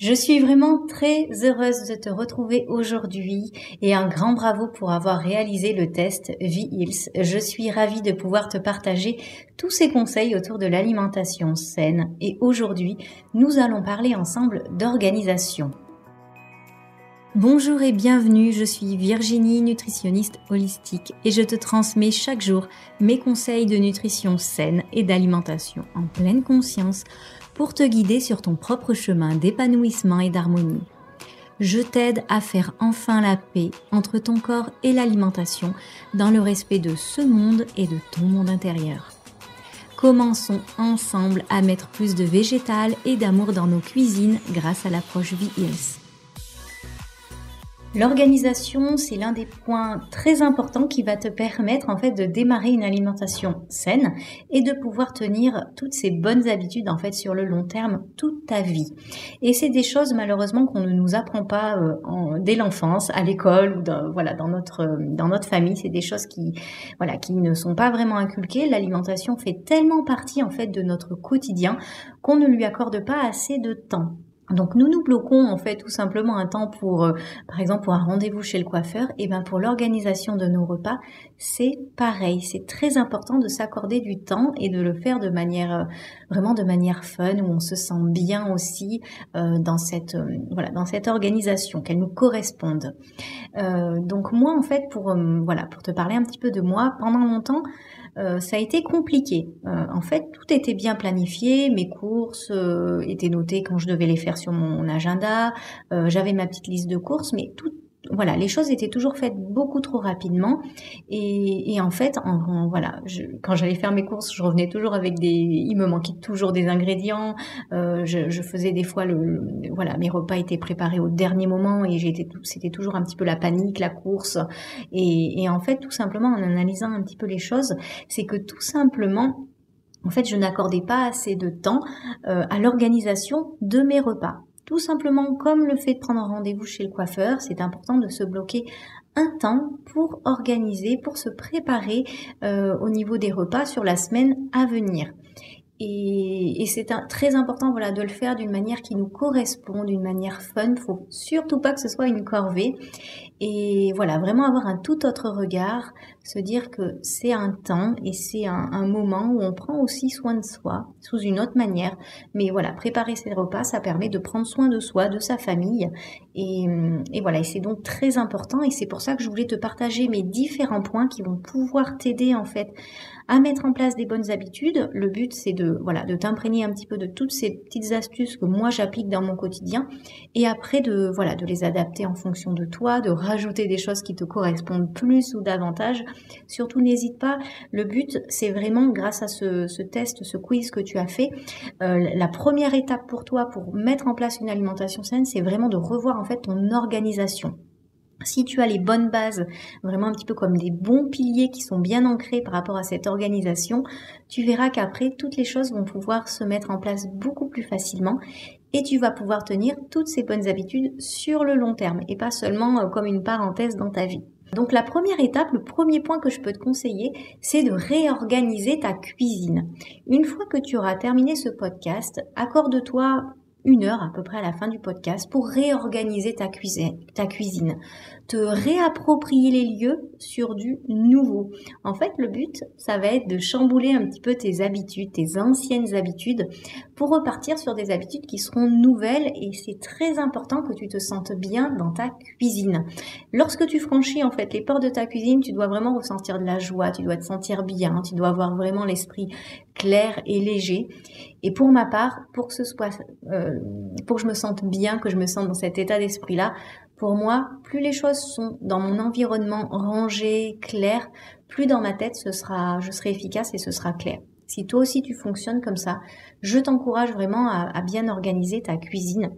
Je suis vraiment très heureuse de te retrouver aujourd'hui et un grand bravo pour avoir réalisé le test V-Hills. Je suis ravie de pouvoir te partager tous ces conseils autour de l'alimentation saine et aujourd'hui, nous allons parler ensemble d'organisation. Bonjour et bienvenue, je suis Virginie, nutritionniste holistique et je te transmets chaque jour mes conseils de nutrition saine et d'alimentation en pleine conscience pour te guider sur ton propre chemin d'épanouissement et d'harmonie. Je t'aide à faire enfin la paix entre ton corps et l'alimentation dans le respect de ce monde et de ton monde intérieur. Commençons ensemble à mettre plus de végétal et d'amour dans nos cuisines grâce à l'approche V-Hills. L'organisation, c'est l'un des points très importants qui va te permettre en fait de démarrer une alimentation saine et de pouvoir tenir toutes ces bonnes habitudes en fait sur le long terme toute ta vie. Et c'est des choses malheureusement qu'on ne nous apprend pas euh, dès l'enfance, à l'école ou dans, voilà dans notre dans notre famille. C'est des choses qui voilà qui ne sont pas vraiment inculquées. L'alimentation fait tellement partie en fait de notre quotidien qu'on ne lui accorde pas assez de temps. Donc nous nous bloquons en fait tout simplement un temps pour, euh, par exemple pour un rendez-vous chez le coiffeur. Et ben pour l'organisation de nos repas, c'est pareil. C'est très important de s'accorder du temps et de le faire de manière euh, vraiment de manière fun où on se sent bien aussi euh, dans cette voilà dans cette organisation qu'elle nous corresponde. donc moi en fait pour voilà pour te parler un petit peu de moi pendant longtemps euh, ça a été compliqué. Euh, en fait, tout était bien planifié, mes courses euh, étaient notées quand je devais les faire sur mon agenda, j'avais ma petite liste de courses, mais tout voilà, les choses étaient toujours faites beaucoup trop rapidement. Et, en fait, en, voilà, quand j'allais faire mes courses, je revenais toujours avec des, il me manquait toujours des ingrédients. Euh, je, faisais des fois le, voilà, mes repas étaient préparés au dernier moment et j'étais, c'était toujours un petit peu la panique, la course. Et, en fait, tout simplement, en analysant un petit peu les choses, c'est que tout simplement, en fait, je n'accordais pas assez de temps euh, à l'organisation de mes repas. Tout simplement comme le fait de prendre rendez-vous chez le coiffeur, c'est important de se bloquer un temps pour organiser, pour se préparer euh, au niveau des repas sur la semaine à venir. Et, c'est très important voilà, de le faire d'une manière qui nous correspond, d'une manière fun. Faut surtout pas que ce soit une corvée. Et voilà, vraiment avoir un tout autre regard, se dire que c'est un temps et c'est un, moment où on prend aussi soin de soi sous une autre manière. Mais voilà, préparer ses repas, ça permet de prendre soin de soi, de sa famille. Et, et voilà, et c'est donc très important. Et c'est pour ça que je voulais te partager mes différents points qui vont pouvoir t'aider en fait à mettre en place des bonnes habitudes. Le but, c'est de, voilà, de t'imprégner un petit peu de toutes ces petites astuces que moi j'applique dans mon quotidien et après de, voilà, de les adapter en fonction de toi, de rajouter des choses qui te correspondent plus ou davantage. Surtout, n'hésite pas. Le but, c'est vraiment grâce à ce, test, ce quiz que tu as fait, euh, la première étape pour toi pour mettre en place une alimentation saine, c'est vraiment de revoir en fait ton organisation. Si tu as les bonnes bases, vraiment un petit peu comme des bons piliers qui sont bien ancrés par rapport à cette organisation, tu verras qu'après, toutes les choses vont pouvoir se mettre en place beaucoup plus facilement et tu vas pouvoir tenir toutes ces bonnes habitudes sur le long terme et pas seulement euh, comme une parenthèse dans ta vie. Donc la première étape, le premier point que je peux te conseiller, c'est de réorganiser ta cuisine. Une fois que tu auras terminé ce podcast, accorde-toi une heure à peu près à la fin du podcast pour réorganiser ta cuisine, te réapproprier les lieux sur du nouveau. En fait, le but, ça va être de chambouler un petit peu tes habitudes, tes anciennes habitudes, pour repartir sur des habitudes qui seront nouvelles et c'est très important que tu te sentes bien dans ta cuisine. Lorsque tu franchis en fait les portes de ta cuisine, tu dois vraiment ressentir de la joie, tu dois te sentir bien, tu dois avoir vraiment l'esprit clair et léger. Et pour ma part, pour que ce soit, euh, pour que je me sente bien, que je me sente dans cet état d'esprit-là, pour moi, plus les choses sont dans mon environnement rangé, clair, plus dans ma tête ce sera, je serai efficace et ce sera clair. Si toi aussi tu fonctionnes comme ça, je t'encourage vraiment à bien organiser ta cuisine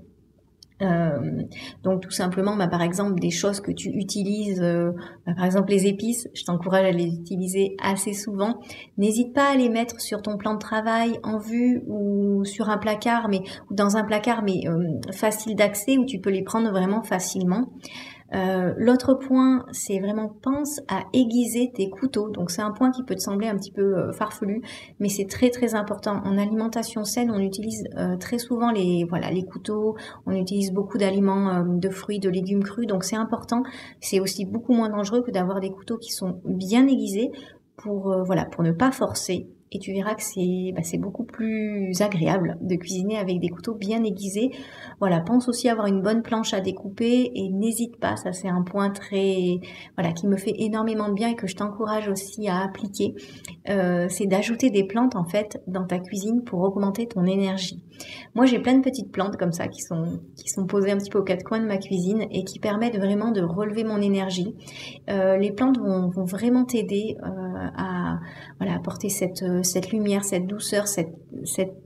euh, donc tout simplement, bah, par exemple, des choses que tu utilises, euh, bah, par exemple les épices, je t'encourage à les utiliser assez souvent. N'hésite pas à les mettre sur ton plan de travail en vue ou sur un placard, mais dans un placard, mais euh, facile d'accès où tu peux les prendre vraiment facilement. Euh, l'autre point, c'est vraiment pense à aiguiser tes couteaux. Donc c'est un point qui peut te sembler un petit peu euh, farfelu, mais c'est très très important. En alimentation saine, on utilise euh, très souvent les voilà les couteaux. On utilise beaucoup d'aliments, de fruits, de légumes crus. Donc c'est important. C'est aussi beaucoup moins dangereux que d'avoir des couteaux qui sont bien aiguisés pour ne pas forcer et tu verras que c'est bah, beaucoup plus agréable de cuisiner avec des couteaux bien aiguisés. Voilà, pense aussi avoir une bonne planche à découper et n'hésite pas, ça c'est un point très voilà qui me fait énormément de bien et que je t'encourage aussi à appliquer. Euh, c'est d'ajouter des plantes en fait dans ta cuisine pour augmenter ton énergie. Moi j'ai plein de petites plantes comme ça qui sont qui sont posées un petit peu aux quatre coins de ma cuisine et qui permettent vraiment de relever mon énergie. Euh, les plantes vont, vont vraiment t'aider euh, à voilà apporter cette cette lumière, cette douceur, cette,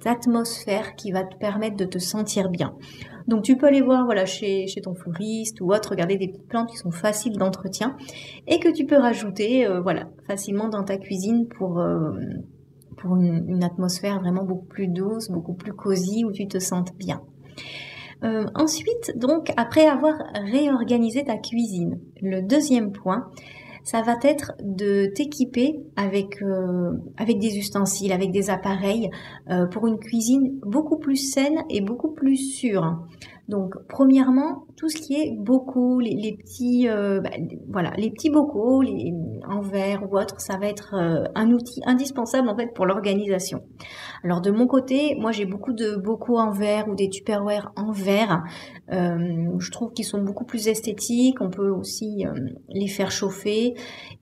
atmosphère qui va te permettre de te sentir bien. Donc tu peux aller voir voilà chez, ton fleuriste ou autre, regarder des petites plantes qui sont faciles d'entretien et que tu peux rajouter euh, voilà facilement dans ta cuisine pour euh, une, atmosphère vraiment beaucoup plus douce, beaucoup plus cosy où tu te sentes bien. Euh, ensuite, donc, après avoir réorganisé ta cuisine, le deuxième point, ça va être de t'équiper avec euh, des ustensiles, avec des appareils euh, pour une cuisine beaucoup plus saine et beaucoup plus sûre. Donc, premièrement, tout ce qui est bocaux, les, petits, euh, bah, voilà, les petits bocaux, en verre ou autre, ça va être euh, un outil indispensable en fait pour l'organisation. Alors de mon côté, moi j'ai beaucoup de bocaux en verre ou des tupperware en verre. Euh, je trouve qu'ils sont beaucoup plus esthétiques. On peut aussi les faire chauffer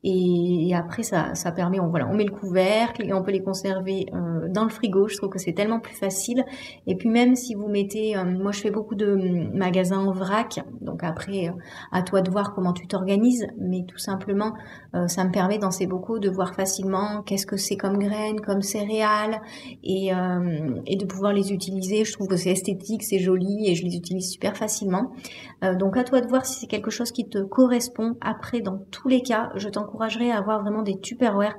et, après ça, ça permet, on, voilà, on met le couvercle et on peut les conserver dans le frigo. Je trouve que c'est tellement plus facile. Et puis même si vous mettez, moi je fais beaucoup de magasin en vrac. Donc après, euh, à toi de voir comment tu t'organises, mais tout simplement, euh, ça me permet dans ces bocaux de voir facilement qu'est-ce que c'est comme graines, comme céréales, et, euh, et de pouvoir les utiliser. Je trouve que c'est esthétique, c'est joli, et je les utilise super facilement. donc à toi de voir si c'est quelque chose qui te correspond. Après, dans tous les cas, je t'encouragerai à avoir vraiment des Tupperware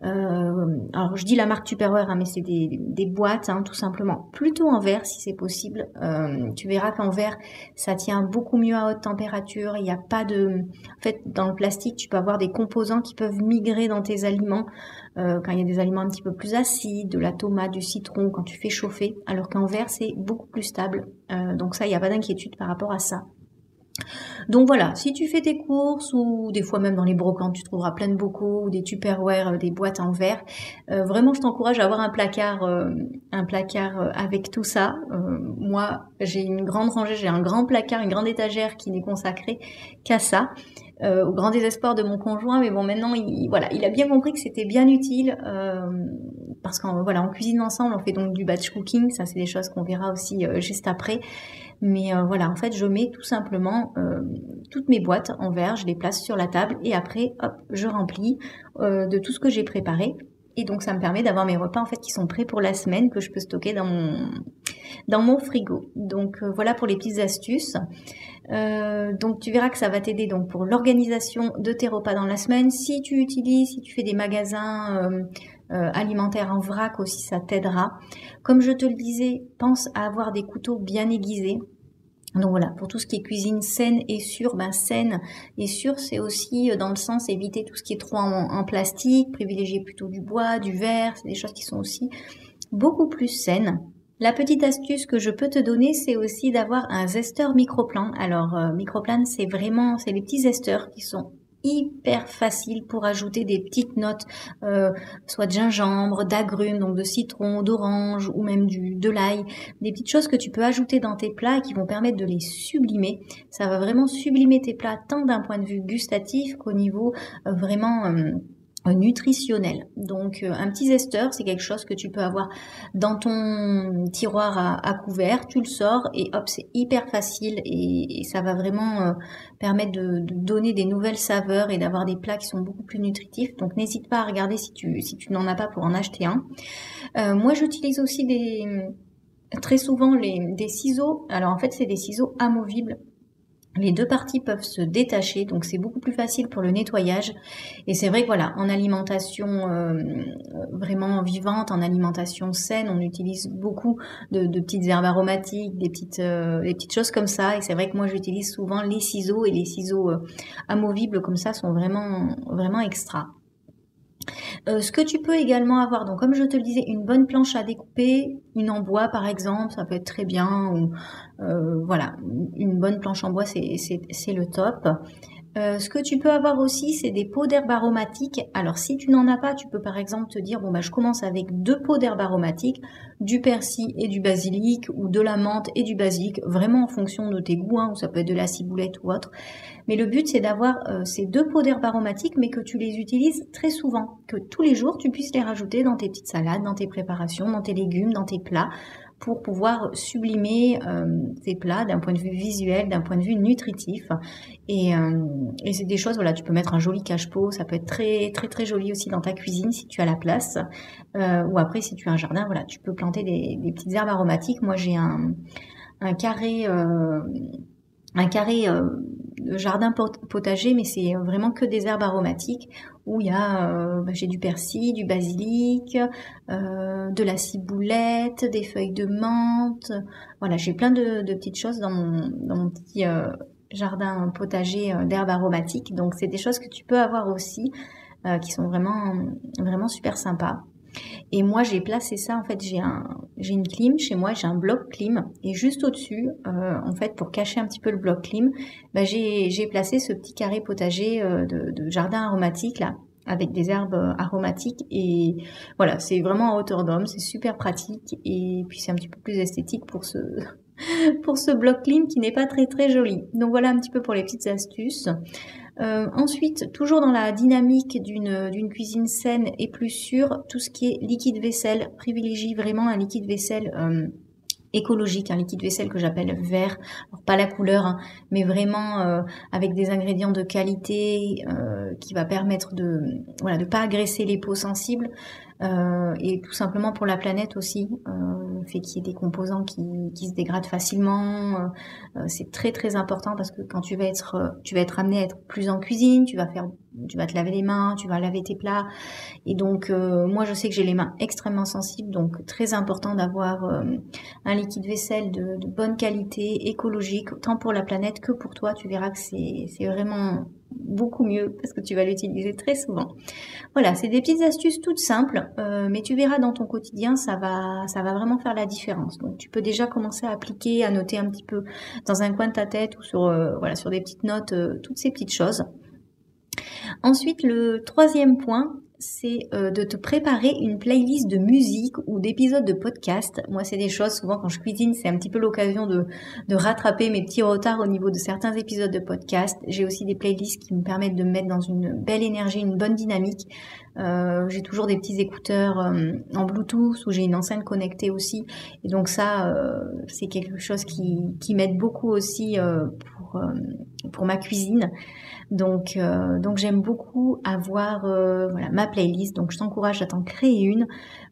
alors je dis la marque Tupperware, hein, mais c'est des, boîtes, hein, tout simplement. Plutôt en verre si c'est possible. Euh, tu verras qu'en verre, ça tient beaucoup mieux à haute température. Il n'y a pas de... En fait, dans le plastique, tu peux avoir des composants qui peuvent migrer dans tes aliments. Euh, quand il y a des aliments un petit peu plus acides, de la tomate, du citron, quand tu fais chauffer. Alors qu'en verre, c'est beaucoup plus stable. Euh, donc ça, il n'y a pas d'inquiétude par rapport à ça. Donc voilà, si tu fais tes courses ou des fois même dans les brocantes, tu trouveras plein de bocaux ou des tupperware, euh, des boîtes en verre. Euh, vraiment, je t'encourage à avoir un placard, euh, un placard avec tout ça. moi, j'ai une grande rangée, j'ai un grand placard, une grande étagère qui n'est consacrée qu'à ça. au grand désespoir de mon conjoint, mais bon, maintenant, il, voilà, il a bien compris que c'était bien utile parce qu'en voilà, on cuisine ensemble, on fait donc du batch cooking, ça c'est des choses qu'on verra aussi juste après. Mais euh, voilà, en fait, je mets tout simplement euh, toutes mes boîtes en verre, je les place sur la table et après, hop, je remplis euh, de tout ce que j'ai préparé. Et donc, ça me permet d'avoir mes repas en fait qui sont prêts pour la semaine que je peux stocker dans mon dans mon frigo. Donc voilà pour les petites astuces. donc tu verras que ça va t'aider donc pour l'organisation de tes repas dans la semaine. Si tu utilises, si tu fais des magasins alimentaires en vrac aussi, ça t'aidera. Comme je te le disais, pense à avoir des couteaux bien aiguisés. Donc voilà, pour tout ce qui est cuisine saine et sûre, ben saine et sûre, c'est aussi euh, dans le sens éviter tout ce qui est trop en, plastique, privilégier plutôt du bois, du verre, c'est des choses qui sont aussi beaucoup plus saines. La petite astuce que je peux te donner, c'est aussi d'avoir un zesteur microplan. Alors, euh, microplan, c'est vraiment, c'est les petits zesteurs qui sont hyper facile pour ajouter des petites notes, euh, soit de gingembre, d'agrumes, donc de citron, d'orange ou même du, de l'ail, des petites choses que tu peux ajouter dans tes plats et qui vont permettre de les sublimer. Ça va vraiment sublimer tes plats tant d'un point de vue gustatif qu'au niveau euh, vraiment... Euh, nutritionnel. Donc euh, un petit zesteur, c'est quelque chose que tu peux avoir dans ton tiroir à, couvert, tu le sors et hop, c'est hyper facile et, ça va vraiment euh, permettre de, donner des nouvelles saveurs et d'avoir des plats qui sont beaucoup plus nutritifs. Donc n'hésite pas à regarder si tu, si tu n'en as pas pour en acheter un. Euh, moi j'utilise aussi très souvent les, des ciseaux. Alors en fait c'est des ciseaux amovibles les deux parties peuvent se détacher, donc c'est beaucoup plus facile pour le nettoyage. Et c'est vrai que voilà, en alimentation euh, vraiment vivante, en alimentation saine, on utilise beaucoup de, petites herbes aromatiques, des petites, euh, des petites choses comme ça. Et c'est vrai que moi j'utilise souvent les ciseaux et les ciseaux euh, amovibles comme ça sont vraiment vraiment extra. Euh, ce que tu peux également avoir, donc comme je te le disais, une bonne planche à découper, une en bois par exemple, ça peut être très bien. Ou, euh, voilà, une bonne planche en bois, c'est le top. Euh, ce que tu peux avoir aussi, c'est des pots d'herbes aromatiques. Alors, si tu n'en as pas, tu peux par exemple te dire, bon, bah, je commence avec deux pots d'herbes aromatiques, du persil et du basilic, ou de la menthe et du basilic, vraiment en fonction de tes goûts, hein, ou ça peut être de la ciboulette ou autre. Mais le but, c'est d'avoir euh, ces deux pots d'herbes aromatiques, mais que tu les utilises très souvent, que tous les jours, tu puisses les rajouter dans tes petites salades, dans tes préparations, dans tes légumes, dans tes plats, pour pouvoir sublimer euh, tes plats d'un point de vue visuel, d'un point de vue nutritif. Et, euh, et c'est des choses, voilà, tu peux mettre un joli cache-pot, ça peut être très très très joli aussi dans ta cuisine si tu as la place. Euh, ou après, si tu as un jardin, voilà, tu peux planter des, des petites herbes aromatiques. Moi, j'ai un, un carré, euh, un carré euh, jardin potager, mais c'est vraiment que des herbes aromatiques où il y a, euh, bah, j'ai du persil, du basilic, euh, de la ciboulette, des feuilles de menthe. Voilà, j'ai plein de, petites choses dans mon, dans mon petit euh, jardin potager d'herbes aromatiques. Donc c'est des choses que tu peux avoir aussi, qui sont vraiment, vraiment super sympas. Et moi, j'ai placé ça, en fait, j'ai un, j'ai une clim chez moi, j'ai un bloc clim, et juste au-dessus, euh, en fait, pour cacher un petit peu le bloc clim, bah, j'ai, placé ce petit carré potager euh, de, jardin aromatique, là, avec des herbes euh, aromatiques, et voilà, c'est vraiment à hauteur d'homme, c'est super pratique, et puis c'est un petit peu plus esthétique pour ce, pour ce bloc clim qui n'est pas très très joli. Donc voilà un petit peu pour les petites astuces. Euh, ensuite, toujours dans la dynamique d'une cuisine saine et plus sûre, tout ce qui est liquide vaisselle, privilégie vraiment un liquide vaisselle euh, écologique, un liquide vaisselle que j'appelle vert, pas la couleur, hein, mais vraiment euh, avec des ingrédients de qualité qui va permettre de voilà de pas agresser les peaux sensibles. Euh, et tout simplement pour la planète aussi, euh, fait qu'il y ait des composants qui, qui se dégradent facilement. Euh, c'est très très important parce que quand tu vas être, tu vas être amené à être plus en cuisine, tu vas faire, tu vas te laver les mains, tu vas laver tes plats. Et donc moi je sais que j'ai les mains extrêmement sensibles, donc très important d'avoir un liquide vaisselle de, de bonne qualité, écologique, tant pour la planète que pour toi. Tu verras que c'est vraiment beaucoup mieux parce que tu vas l'utiliser très souvent. Voilà, c'est des petites astuces toutes simples, euh, mais tu verras dans ton quotidien, ça va, ça va vraiment faire la différence. Donc tu peux déjà commencer à appliquer, à noter un petit peu dans un coin de ta tête ou sur, euh, voilà, sur des petites notes, euh, toutes ces petites choses. Ensuite, le troisième point, c'est euh, de te préparer une playlist de musique ou d'épisodes de podcast. Moi, c'est des choses, souvent quand je cuisine, c'est un petit peu l'occasion de, rattraper mes petits retards au niveau de certains épisodes de podcast. J'ai aussi des playlists qui me permettent de me mettre dans une belle énergie, une bonne dynamique. Euh, j'ai toujours des petits écouteurs euh, en Bluetooth ou j'ai une enceinte connectée aussi. Et donc ça, c'est quelque chose qui, qui m'aide beaucoup aussi pour ma cuisine. Donc, euh, j'aime beaucoup avoir euh, ma playlist. Donc, je t'encourage à t'en créer une.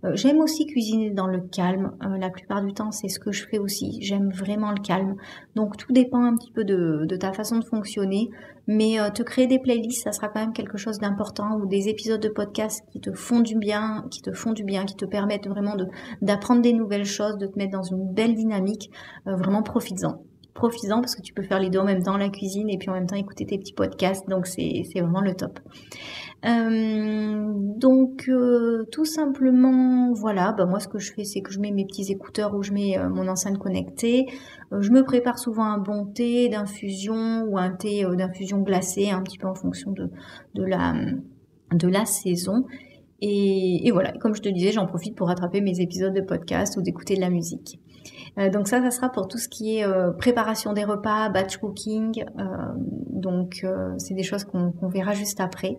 Euh, j'aime aussi cuisiner dans le calme. la plupart du temps, c'est ce que je fais aussi. J'aime vraiment le calme. Donc, tout dépend un petit peu de, ta façon de fonctionner. Mais te créer des playlists, ça sera quand même quelque chose d'important ou des épisodes de podcast qui te font du bien, qui te font du bien, qui te permettent vraiment d'apprendre des nouvelles choses, de te mettre dans une belle dynamique. vraiment, profites-en profitant parce que tu peux faire les deux en même temps, la cuisine et puis en même temps écouter tes petits podcasts. Donc c'est vraiment le top. Euh, donc euh, tout simplement, voilà, bah, moi ce que je fais, c'est que je mets mes petits écouteurs ou je mets euh, mon enceinte connectée. je me prépare souvent un bon thé d'infusion ou un thé d'infusion glacée, un petit peu en fonction de, la saison. Et, et voilà, comme je te disais, j'en profite pour rattraper mes épisodes de podcast ou d'écouter de la musique. Euh, donc ça, ça sera pour tout ce qui est euh, préparation des repas, batch cooking. Euh, donc c'est des choses qu'on verra juste après.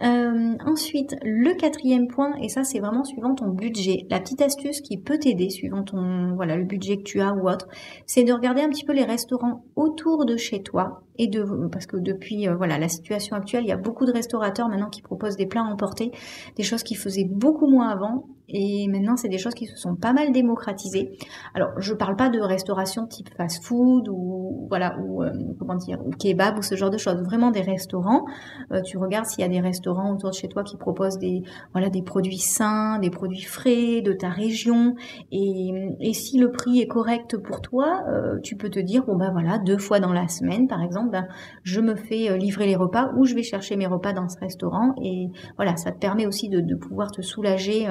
Ensuite, le quatrième point, et ça c'est vraiment suivant ton budget, la petite astuce qui peut t'aider suivant ton le budget que tu as ou autre, c'est de regarder un petit peu les restaurants autour de chez toi et de parce que depuis voilà la situation actuelle, il y a beaucoup de restaurateurs maintenant qui proposent des plats emportés, des choses qui faisaient beaucoup moins avant Et maintenant, c'est des choses qui se sont pas mal démocratisées. Alors, je parle pas de restauration type fast-food ou voilà ou euh, comment dire ou kebab ou ce genre de choses. Vraiment des restaurants. Euh, tu regardes s'il y a des restaurants autour de chez toi qui proposent des voilà des produits sains, des produits frais de ta région. Et, si le prix est correct pour toi, euh, tu peux te dire bon ben voilà deux fois dans la semaine par exemple, ben, je me fais livrer les repas ou je vais chercher mes repas dans ce restaurant. Et voilà, ça te permet aussi de pouvoir te soulager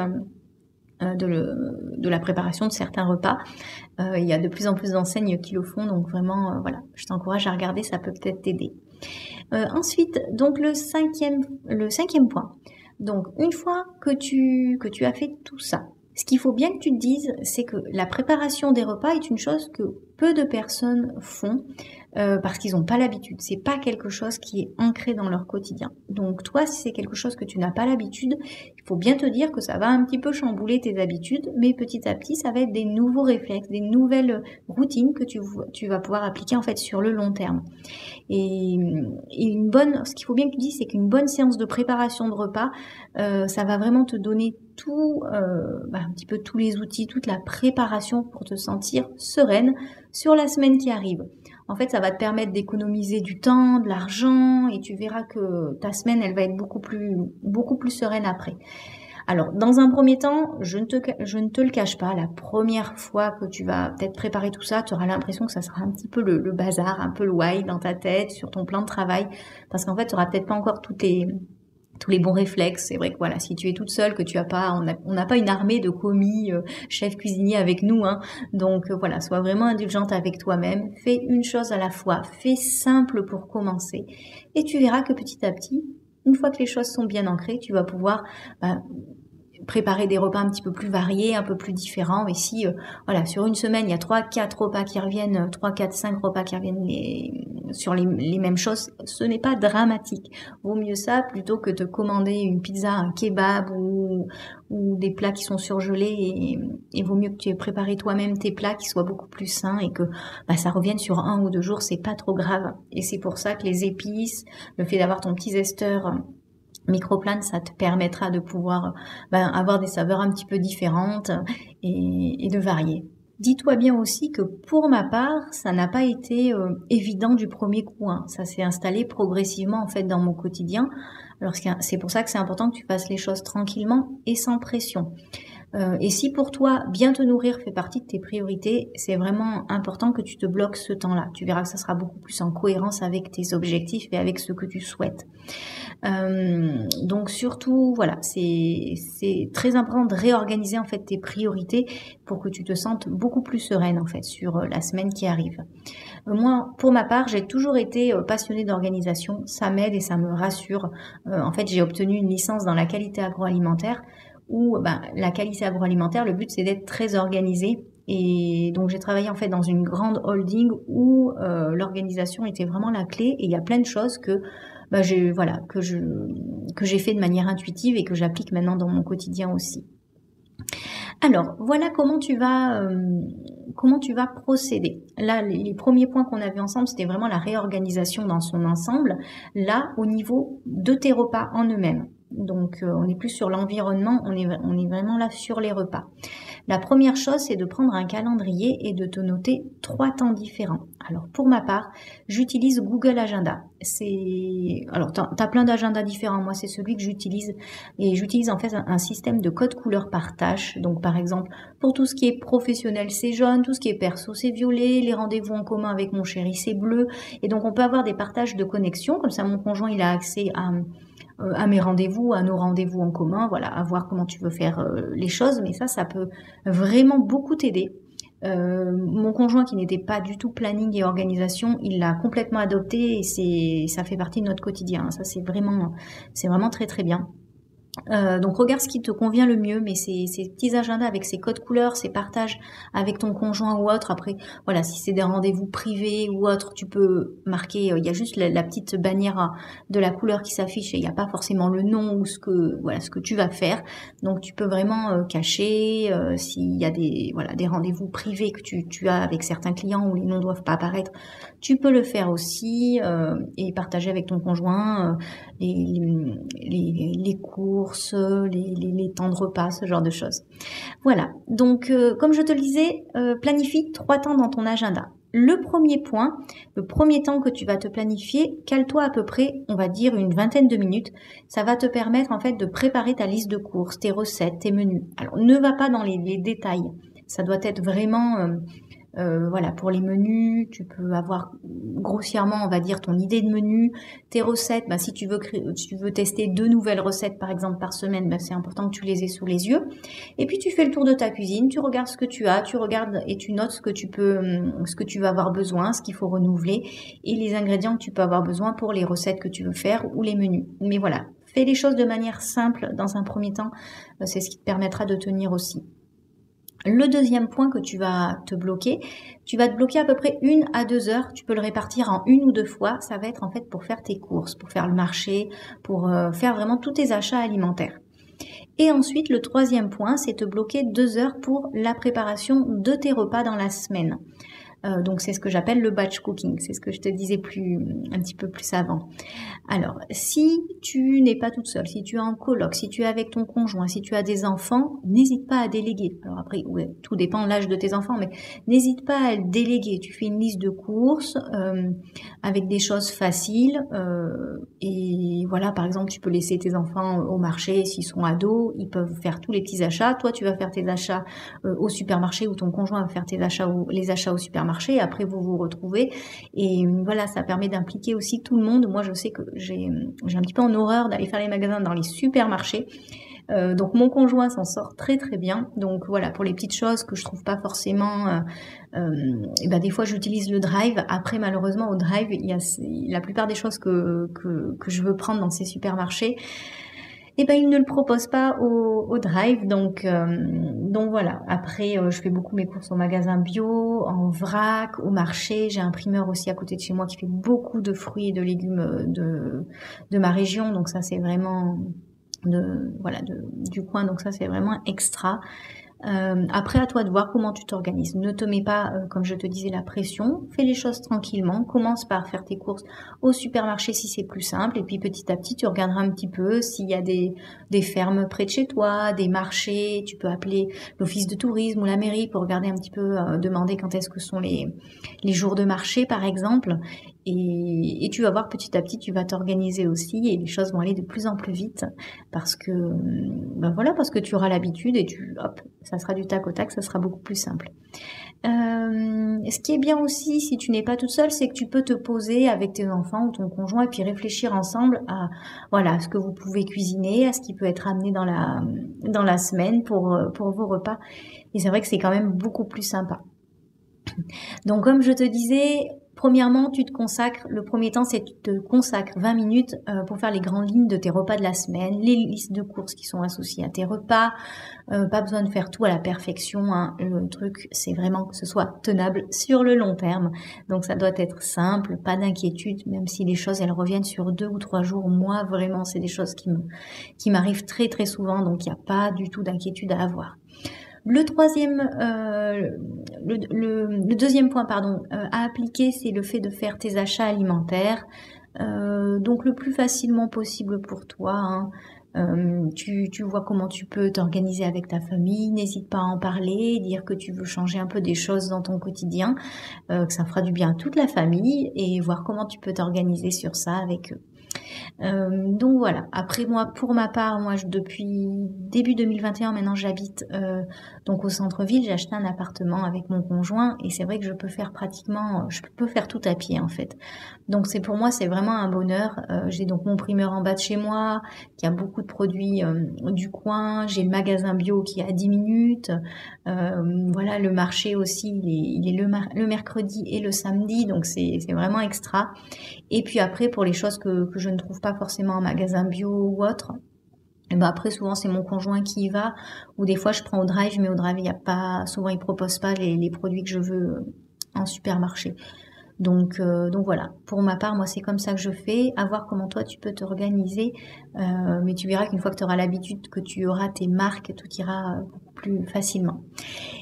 euh, de, la préparation de certains repas. Euh, il y a de plus en plus d'enseignes qui le font, donc vraiment, euh, voilà, je t'encourage à regarder, ça peut peut-être t'aider. ensuite, donc le cinquième, point. Donc, une fois que tu, que tu as fait tout ça, ce qu'il faut bien que tu te dises, c'est que la préparation des repas est une chose que peu de personnes font euh, parce qu'ils n'ont pas l'habitude. C'est pas quelque chose qui est ancré dans leur quotidien. Donc toi, si c'est quelque chose que tu n'as pas l'habitude, il faut bien te dire que ça va un petit peu chambouler tes habitudes, mais petit à petit, ça va être des nouveaux réflexes, des nouvelles routines que tu, vas pouvoir appliquer en fait sur le long terme. Et, une bonne, ce qu'il faut bien que tu dises, c'est qu'une bonne séance de préparation de repas, euh, ça va vraiment te donner tout, euh, bah, tous les outils, toute la préparation pour te sentir sereine sur la semaine qui arrive. En fait, ça va te permettre d'économiser du temps, de l'argent, et tu verras que ta semaine, elle va être beaucoup plus, beaucoup plus sereine après. Alors, dans un premier temps, je ne, te, je ne te le cache pas, la première fois que tu vas peut-être préparer tout ça, tu auras l'impression que ça sera un petit peu le, bazar, un peu le why dans ta tête, sur ton plan de travail, parce qu'en fait, tu n'auras peut-être pas encore toutes tes, tous les bons réflexes. C'est vrai que voilà, si tu es toute seule, que tu as pas, on n'a pas une armée de commis, euh, chefs cuisiniers avec nous, hein. Donc euh, voilà, sois vraiment indulgente avec toi-même. Fais une chose à la fois. Fais simple pour commencer, et tu verras que petit à petit, une fois que les choses sont bien ancrées, tu vas pouvoir bah, préparer des repas un petit peu plus variés, un peu plus différents. Et si, euh, voilà, sur une semaine, il y a trois, quatre repas qui reviennent, trois, quatre, cinq repas qui reviennent sur les, mêmes choses, ce n'est pas dramatique. Vaut mieux ça plutôt que de commander une pizza, un kebab ou, des plats qui sont surgelés. Et, vaut mieux que tu aies préparé toi-même tes plats qui soient beaucoup plus sains et que bah, ça revienne sur un ou deux jours, c'est pas trop grave. Et c'est pour ça que les épices, le fait d'avoir ton petit zester Microplane, ça te permettra de pouvoir ben, avoir des saveurs un petit peu différentes et, de varier. Dis-toi bien aussi que pour ma part, ça n'a pas été euh, évident du premier coup. Hein. Ça s'est installé progressivement en fait dans mon quotidien. Alors c'est pour ça que c'est important que tu fasses les choses tranquillement et sans pression. Euh, et si pour toi, bien te nourrir fait partie de tes priorités, c'est vraiment important que tu te bloques ce temps-là. Tu verras que ça sera beaucoup plus en cohérence avec tes objectifs et avec ce que tu souhaites. Euh, donc surtout, voilà, c'est très important de réorganiser en fait tes priorités pour que tu te sentes beaucoup plus sereine en fait sur euh, la semaine qui arrive. Moi, pour ma part, j'ai toujours été passionnée d'organisation. Ça m'aide et ça me rassure. en fait, j'ai obtenu une licence dans la qualité agroalimentaire où ben, la qualité agroalimentaire, le but c'est d'être très organisé. Et donc j'ai travaillé en fait dans une grande holding où euh, l'organisation était vraiment la clé. Et il y a plein de choses que ben, j'ai voilà que je que j'ai fait de manière intuitive et que j'applique maintenant dans mon quotidien aussi. Alors voilà comment tu vas euh, comment tu vas procéder. Là, les, premiers points qu'on a vus ensemble, c'était vraiment la réorganisation dans son ensemble. Là, au niveau de tes repas en eux-mêmes. Donc euh, on n'est plus sur l'environnement, on est, est vraiment là sur les repas. La première chose, c'est de prendre un calendrier et de te noter trois temps différents. Alors pour ma part, j'utilise Google Agenda. C'est alors tu as plein d'agendas différents. Moi, c'est celui que j'utilise et j'utilise en fait un, système de code couleur par tâche. Donc par exemple, pour tout ce qui est professionnel, c'est jaune, tout ce qui est perso, c'est violet, les rendez-vous en commun avec mon chéri, c'est bleu. Et donc on peut avoir des partages de connexion comme ça mon conjoint, il a accès à à mes rendez-vous, à nos rendez-vous en commun, voilà, à voir comment tu veux faire euh, les choses. Mais ça, ça peut vraiment beaucoup t'aider. Euh, mon conjoint qui n'était pas du tout planning et organisation, il l'a complètement adopté et ça fait partie de notre quotidien. Ça c'est vraiment c'est vraiment très très bien. Euh, donc regarde ce qui te convient le mieux, mais ces, petits agendas avec ces codes couleurs, ces partages avec ton conjoint ou autre. Après, voilà, si c'est des rendez-vous privés ou autre, tu peux marquer. Euh, il y a juste la, petite bannière de la couleur qui s'affiche et il n'y a pas forcément le nom ou ce que voilà ce que tu vas faire. Donc tu peux vraiment euh, cacher s'il y a des voilà des rendez-vous privés que tu, as avec certains clients où les noms doivent pas apparaître. Tu peux le faire aussi et partager avec ton conjoint les, les cours les, temps de repas, ce genre de choses. Voilà. Donc, comme je te le disais, planifie trois temps dans ton agenda. Le premier point, le premier temps que tu vas te planifier, cale-toi à peu près, on va dire une vingtaine de minutes. Ça va te permettre en fait de préparer ta liste de courses, tes recettes, tes menus. Alors ne va pas dans les, détails. Ça doit être vraiment euh, voilà, pour les menus, tu peux avoir grossièrement, on va dire, ton idée de menu, tes recettes. Bah, si tu veux, tu veux tester deux nouvelles recettes, par exemple, par semaine, bah, c'est important que tu les aies sous les yeux. Et puis, tu fais le tour de ta cuisine, tu regardes ce que tu as, tu regardes et tu notes ce que tu peux, ce que tu vas avoir besoin, ce qu'il faut renouveler et les ingrédients que tu peux avoir besoin pour les recettes que tu veux faire ou les menus. Mais voilà, fais les choses de manière simple dans un premier temps. Euh, c'est ce qui te permettra de tenir aussi. Le deuxième point que tu vas te bloquer, tu vas te bloquer à peu près une à deux heures. Tu peux le répartir en une ou deux fois. Ça va être en fait pour faire tes courses, pour faire le marché, pour euh, faire vraiment tous tes achats alimentaires. Et ensuite, le troisième point, c'est te bloquer deux heures pour la préparation de tes repas dans la semaine. Euh, donc c'est ce que j'appelle le batch cooking, c'est ce que je te disais plus un petit peu plus avant. Alors si tu n'es pas toute seule, si tu es en coloc, si tu es avec ton conjoint, si tu as des enfants, n'hésite pas à déléguer. Alors après, tout dépend de l'âge de tes enfants, mais n'hésite pas à déléguer. Tu fais une liste de courses euh, avec des choses faciles euh, et voilà, par exemple, tu peux laisser tes enfants au marché s'ils sont ados, ils peuvent faire tous les petits achats. Toi, tu vas faire tes achats au supermarché ou ton conjoint va faire tes achats les achats au supermarché marché, après vous vous retrouvez. Et voilà, ça permet d'impliquer aussi tout le monde. Moi, je sais que j'ai un petit peu en horreur d'aller faire les magasins dans les supermarchés. Euh, donc mon conjoint s'en sort très très bien. Donc voilà, pour les petites choses que je trouve pas forcément, euh, euh, et ben des fois j'utilise le drive. Après malheureusement au drive, il y a la plupart des choses que, que, que je veux prendre dans ces supermarchés eh ben ils ne le proposent pas au, drive. Donc euh, donc voilà. Après, euh, je fais beaucoup mes courses au magasin bio, en vrac, au marché. J'ai un primeur aussi à côté de chez moi qui fait beaucoup de fruits et de légumes de de ma région. Donc ça c'est vraiment voilà du coin. Donc ça c'est vraiment extra. Euh, après, à toi de voir comment tu t'organises. Ne te mets pas, euh, comme je te disais, la pression. Fais les choses tranquillement. Commence par faire tes courses au supermarché si c'est plus simple. Et puis petit à petit, tu regarderas un petit peu s'il y a des, fermes près de chez toi, des marchés. Tu peux appeler l'office de tourisme ou la mairie pour regarder un petit peu, euh, demander quand est-ce que sont les jours de marché, par exemple. Et, tu vas voir petit à petit, tu vas t'organiser aussi et les choses vont aller de plus en plus vite parce que, ben voilà, parce que tu auras l'habitude et tu, hop, ça sera du tac au tac, ça sera beaucoup plus simple. Euh, ce qui est bien aussi, si tu n'es pas toute seule, c'est que tu peux te poser avec tes enfants ou ton conjoint et puis réfléchir ensemble à, voilà, ce que vous pouvez cuisiner, à ce qui peut être amené dans la, dans la semaine pour, pour vos repas. Et c'est vrai que c'est quand même beaucoup plus sympa. Donc, comme je te disais, Premièrement, tu te consacres, le premier temps, c'est tu te consacres 20 minutes euh, pour faire les grandes lignes de tes repas de la semaine, les listes de courses qui sont associées à tes repas. Euh, pas besoin de faire tout à la perfection. Hein. Le truc, c'est vraiment que ce soit tenable sur le long terme. Donc ça doit être simple, pas d'inquiétude, même si les choses, elles reviennent sur deux ou trois jours. Moi, vraiment, c'est des choses qui me, qui m'arrivent très très souvent, donc il n'y a pas du tout d'inquiétude à avoir. Euh, le, deuxième point, euh, à appliquer, c'est le fait de faire tes achats alimentaires. Euh, donc le plus facilement possible pour toi. Hein. tu, tu, vois comment tu peux t'organiser avec ta famille. N'hésite pas à en parler, dire que tu veux changer un peu des choses dans ton quotidien, que ça fera du bien à toute la famille et voir comment tu peux t'organiser sur ça avec eux. Euh, donc voilà. Après moi, pour ma part, moi depuis début 2021, maintenant j'habite euh, donc au centre-ville. J'ai acheté un appartement avec mon conjoint et c'est vrai que je peux faire pratiquement, je peux faire tout à pied en fait. Donc c'est pour moi c'est vraiment un bonheur. Euh, j'ai donc mon primeur en bas de chez moi qui a beaucoup de produits du coin. J'ai le magasin bio qui est à 10 minutes. voilà le marché aussi, il est, le, le, mercredi et le samedi, donc c'est vraiment extra. Et puis après pour les choses que, que je ne trouve pas forcément un magasin bio ou autre. Et ben après souvent c'est mon conjoint qui y va ou des fois je prends au drive mais au drive il y a pas souvent il propose pas les, produits que je veux en supermarché. Donc, euh, donc voilà, pour ma part, moi c'est comme ça que je fais, à voir comment toi tu peux t'organiser, euh, mais tu verras qu'une fois que tu auras l'habitude, que tu auras tes marques, tout ira plus facilement.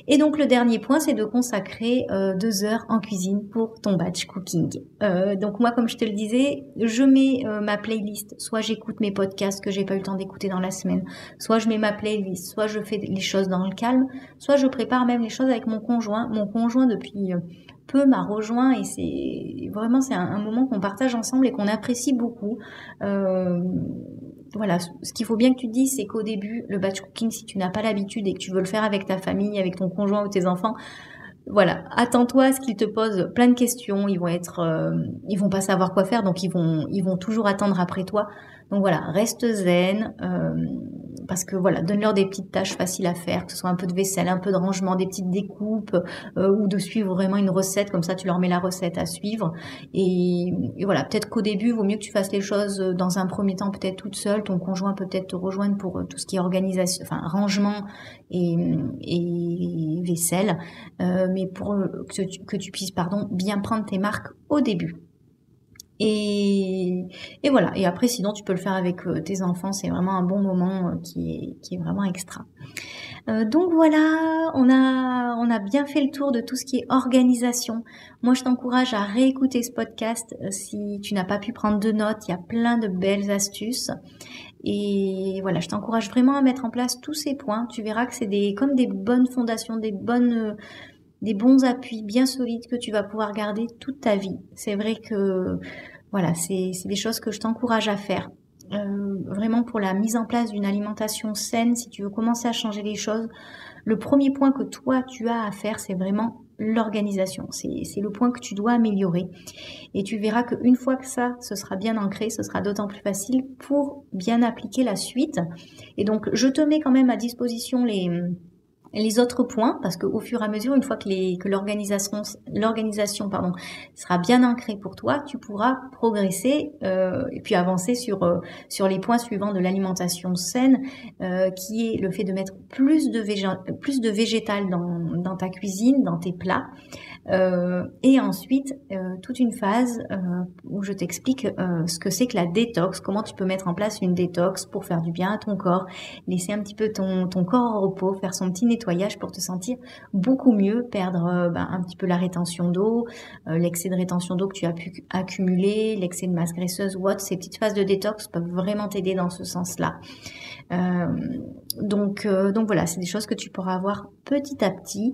Et donc le dernier point, c'est de consacrer euh, deux heures en cuisine pour ton batch cooking. Euh, donc moi, comme je te le disais, je mets euh, ma playlist. Soit j'écoute mes podcasts que j'ai pas eu le temps d'écouter dans la semaine, soit je mets ma playlist, soit je fais les choses dans le calme, soit je prépare même les choses avec mon conjoint. Mon conjoint depuis peu m'a rejoint et c'est vraiment c'est un, moment qu'on partage ensemble et qu'on apprécie beaucoup. Voilà, ce qu'il faut bien que tu te dises, c'est qu'au début, le batch cooking, si tu n'as pas l'habitude et que tu veux le faire avec ta famille, avec ton conjoint ou tes enfants, voilà, attends-toi à ce qu'ils te posent plein de questions. Ils vont être, euh, ils vont pas savoir quoi faire, donc ils vont, ils vont toujours attendre après toi. Donc voilà, reste zen. Euh, parce que voilà, donne-leur des petites tâches faciles à faire, que ce soit un peu de vaisselle, un peu de rangement, des petites découpes, euh, ou de suivre vraiment une recette, comme ça tu leur mets la recette à suivre. Et, voilà, peut-être qu'au début, vaut mieux que tu fasses les choses dans un premier temps peut-être toute seule, ton conjoint peut être te rejoindre pour tout ce qui est organisation, enfin rangement et, vaisselle, euh, mais pour que tu, que tu puisses pardon, bien prendre tes marques au début. Et, voilà. Et après, sinon, tu peux le faire avec euh, tes enfants. C'est vraiment un bon moment euh, qui, est, qui est vraiment extra. Euh, donc voilà, on a, on a bien fait le tour de tout ce qui est organisation. Moi, je t'encourage à réécouter ce podcast si tu n'as pas pu prendre de notes. Il y a plein de belles astuces. Et voilà, je t'encourage vraiment à mettre en place tous ces points. Tu verras que c'est des, comme des bonnes fondations, des bonnes des bons appuis bien solides que tu vas pouvoir garder toute ta vie. C'est vrai que voilà, c'est des choses que je t'encourage à faire. Euh, vraiment pour la mise en place d'une alimentation saine, si tu veux commencer à changer les choses, le premier point que toi tu as à faire, c'est vraiment l'organisation. C'est le point que tu dois améliorer. Et tu verras qu'une fois que ça, ce sera bien ancré, ce sera d'autant plus facile pour bien appliquer la suite. Et donc, je te mets quand même à disposition les les autres points, parce qu'au fur et à mesure, une fois que, l'organisation, sera bien ancrée pour toi, tu pourras progresser euh, et puis avancer sur, euh, sur les points suivants de l'alimentation saine, euh, qui est le fait de mettre plus de, plus de végétal dans ta cuisine, dans tes plats, euh, et ensuite, euh, toute une phase euh, où je t'explique ce que c'est que la détox, comment tu peux mettre en place une détox pour faire du bien à ton corps, laisser un petit peu ton, ton corps au repos, faire son petit nettoyage pour te sentir beaucoup mieux, perdre ben, un petit peu la rétention d'eau, l'excès de rétention d'eau que tu as pu accumuler, l'excès de masse graisseuse ou autre. Ces petites phases de détox peuvent vraiment t'aider dans ce sens-là. Donc, donc voilà, c'est des choses que tu pourras avoir petit à petit,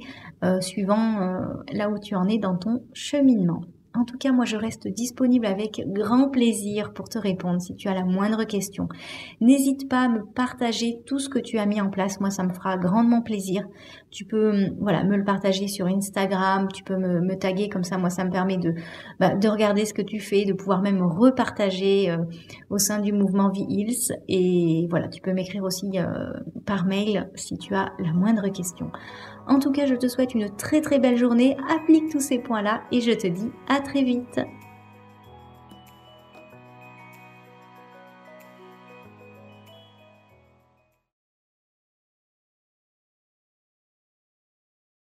suivant là où tu en es dans ton cheminement. En tout cas, moi, je reste disponible avec grand plaisir pour te répondre si tu as la moindre question. N'hésite pas à me partager tout ce que tu as mis en place. Moi, ça me fera grandement plaisir. Tu peux, hum, voilà, me le partager sur Instagram. Tu peux me, taguer comme ça. Moi, ça me permet de, bah, de regarder ce que tu fais, de pouvoir même repartager euh, au sein du mouvement V-Hills. Et voilà, tu peux m'écrire aussi euh, par mail si tu as la moindre question. En tout cas, je te souhaite une très très belle journée, applique tous ces points-là et je te dis à très vite.